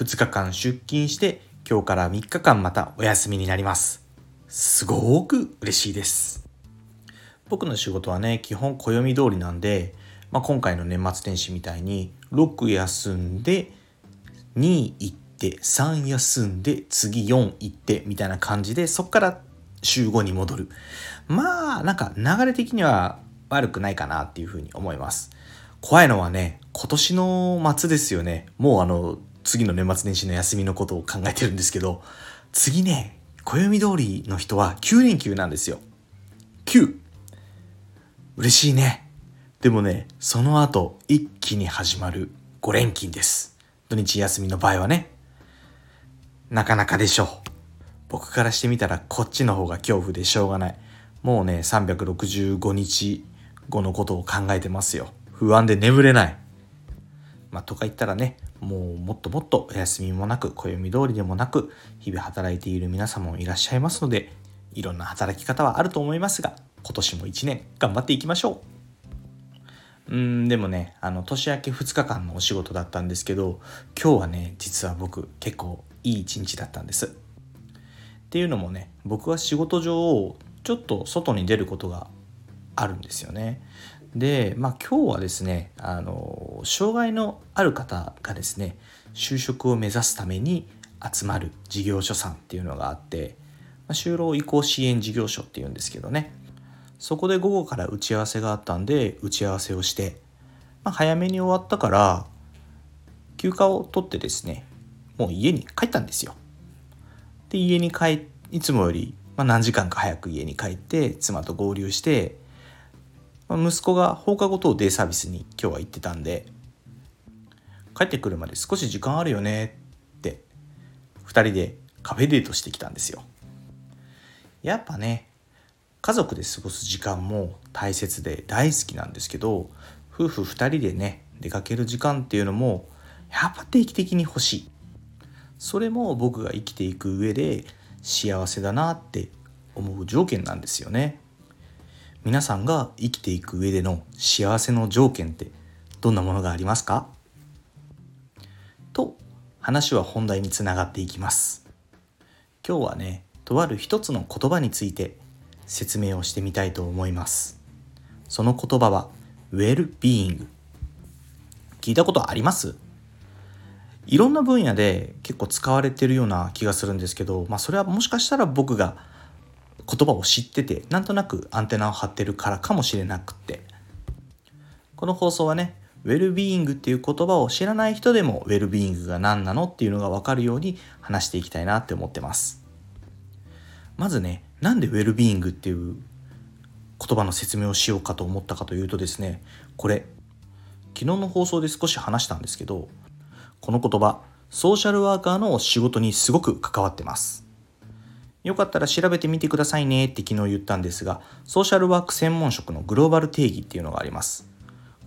2日間出勤して今日から3日間またお休みになります。すごく嬉しいです。僕の仕事はね基本暦通りなんで、まあ、今回の年末年始みたいに6休んで2行って3休んで次4行ってみたいな感じでそっから週5に戻る。まあなんか流れ的には悪くないかなっていうふうに思います。怖いのはね今年の末ですよね。もうあの次の年末年始の休みのことを考えてるんですけど次ね暦通りの人は9連休なんですよ。9嬉しいね。でもねその後一気に始まる5連勤です。土日休みの場合はね。なかなかでしょう。僕からしてみたらこっちの方が恐怖でしょうがない。もうね365日後のことを考えてますよ。不安で眠れない。まあ、とか言ったらねもうもっともっとお休みもなく暦通りでもなく日々働いている皆様もいらっしゃいますのでいろんな働き方はあると思いますが今年も1年頑張っていきましょう。うんでもねあの年明け2日間のお仕事だったんですけど今日はね実は僕結構いい一日だったんです。っていうのもね僕は仕事上ちょっと外に出ることがあるんですよね。で、まあ、今日はですねあの障害のある方がですね就職を目指すために集まる事業所さんっていうのがあって、まあ、就労移行支援事業所っていうんですけどねそこで午後から打ち合わせがあったんで打ち合わせをして、まあ、早めに終わったから休暇を取ってですねもう家に帰ったんですよ。で家に帰いつもより、まあ、何時間か早く家に帰って妻と合流して息子が放課後等デイサービスに今日は行ってたんで帰ってくるまで少し時間あるよねって2人でカフェデートしてきたんですよ。やっぱね家族で過ごす時間も大切で大好きなんですけど夫婦2人でね出かける時間っていうのもやっぱ定期的に欲しい。それも僕が生きていく上で幸せだなって思う条件なんですよね。皆さんが生きていく上での幸せの条件ってどんなものがありますか？と話は本題につながっていきます。今日はねとある一つの言葉について説明をしてみたいと思います。その言葉は Well-being 聞いたことあります？いろんな分野で結構使われてるような気がするんですけど、まあ、それはもしかしたら僕が言葉を知っててなんとなくアンテナを張ってるからかもしれなくって。この放送はねウェルビーイングっていう言葉を知らない人でもウェルビーイングが何なのっていうのが分かるように話していきたいなって思ってます。まずねなんでウェルビーイングっていう言葉の説明をしようかと思ったかというとですねこれ昨日の放送で少し話したんですけどこの言葉ソーシャルワーカーの仕事にすごく関わってます。よかったら調べてみてくださいねって昨日言ったんですが、ソーシャルワーク専門職のグローバル定義っていうのがあります。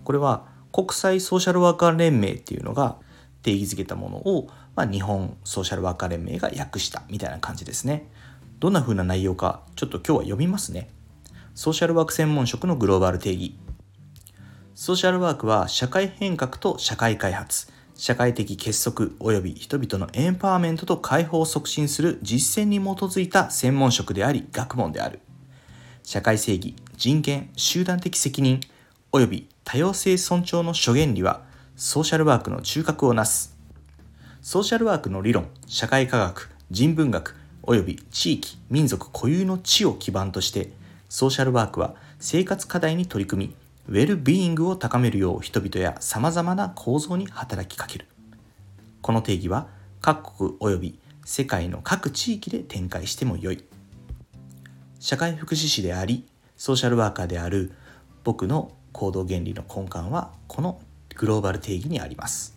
これは国際ソーシャルワーカー連盟っていうのが定義づけたものを、まあ、日本ソーシャルワーカー連盟が訳したみたいな感じですね。どんな風な内容かちょっと今日は読みますね。ソーシャルワーク専門職のグローバル定義。ソーシャルワークは社会変革と社会開発、社会的結束及び人々のエンパワーメントと解放を促進する実践に基づいた専門職であり学問である。社会正義、人権、集団的責任及び多様性尊重の諸原理はソーシャルワークの中核をなす。ソーシャルワークの理論、社会科学、人文学及び地域、民族固有の地を基盤としてソーシャルワークは生活課題に取り組みウェルビーイングを高めるよう人々や様々な構造に働きかける。この定義は各国及び世界の各地域で展開してもよい。社会福祉士であり、ソーシャルワーカーである僕の行動原理の根幹はこのグローバル定義にありますっ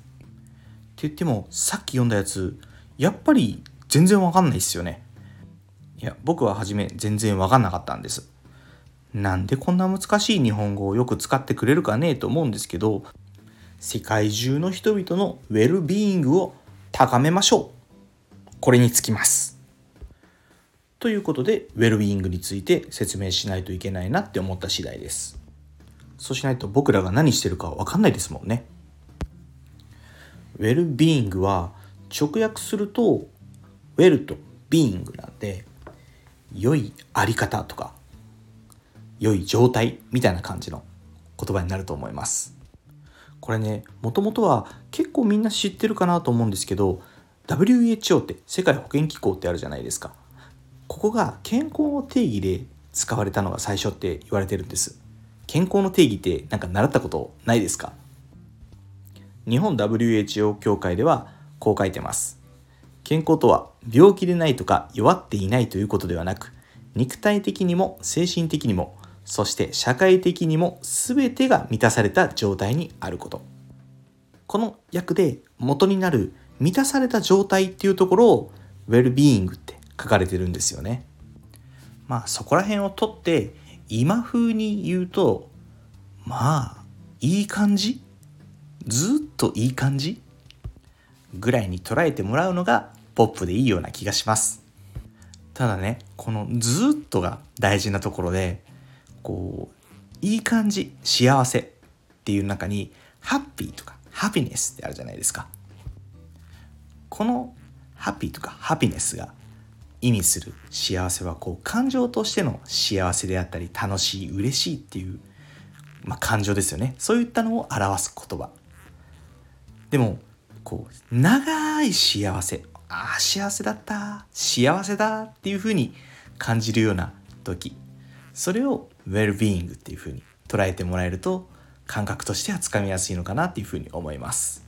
て。言ってもさっき読んだやつやっぱり全然わかんないっすよねいや僕は初め全然わかんなかったんですなんでこんな難しい日本語をよく使ってくれるかねと思うんですけど世界中の人々のウェルビーイングを高めましょう。これにつきます。ということでウェルビーイングについて説明しないといけないなって思った次第です。そうしないと僕らが何してるかわかんないですもんね。ウェルビーイングは直訳するとウェルとビーイングなんで良いあり方とか良い状態みたいな感じの言葉になると思います。これねもともとは結構みんな知ってるかなと思うんですけど WHO って世界保健機構ってあるじゃないですか。ここが健康の定義で使われたのが最初って言われてるんです。健康の定義って何か習ったことないですか？日本 WHO 協会ではこう書いてます。健康とは病気でないとか弱っていないということではなく肉体的にも精神的にもそして社会的にも全てが満たされた状態にあること。この訳で元になる満たされた状態っていうところをウェルビーイングって書かれてるんですよね。まあそこら辺をとって今風に言うとまあいい感じ？ずっといい感じ？ぐらいに捉えてもらうのがポップでいいような気がします。ただねこのずっとが大事なところでこういい感じ幸せっていう中にハッピーとかハピネスってあるじゃないですか。このハッピーとかハピネスが意味する幸せはこう感情としての幸せであったり楽しい嬉しいっていう、まあ、感情ですよね。そういったのを表す言葉。でもこう長い幸せ。ああ幸せだった幸せだっていうふうに感じるような時。それをウェルビーイングっていう風に捉えてもらえると感覚としてはつかみやすいのかなっていう風に思います。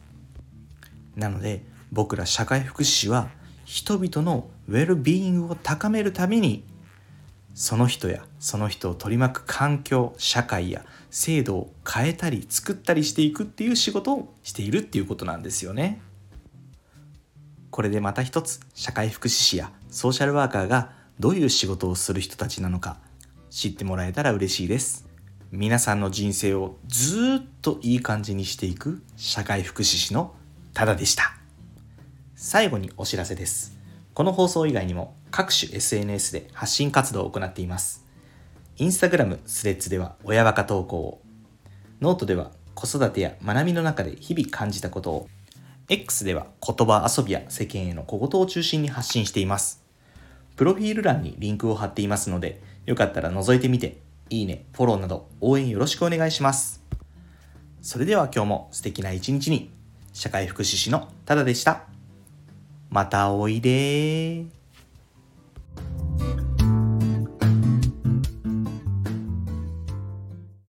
なので僕ら社会福祉士は人々のウェルビーイングを高めるためにその人やその人を取り巻く環境社会や制度を変えたり作ったりしていくっていう仕事をしているっていうことなんですよね。これでまた一つ社会福祉士やソーシャルワーカーがどういう仕事をする人たちなのか知ってもらえたら嬉しいです。皆さんの人生をずっといい感じにしていく社会福祉士のただでした。最後にお知らせです。この放送以外にも各種 SNS で発信活動を行っています。インスタグラムスレッズでは親バカ投稿を。ノートでは子育てや学びの中で日々感じたことを。X では言葉遊びや世間への小言を中心に発信しています。プロフィール欄にリンクを貼っていますのでよかったら覗いてみて、いいね、フォローなど応援よろしくお願いします。それでは今日も素敵な一日に、社会福祉士のただでした。またおいで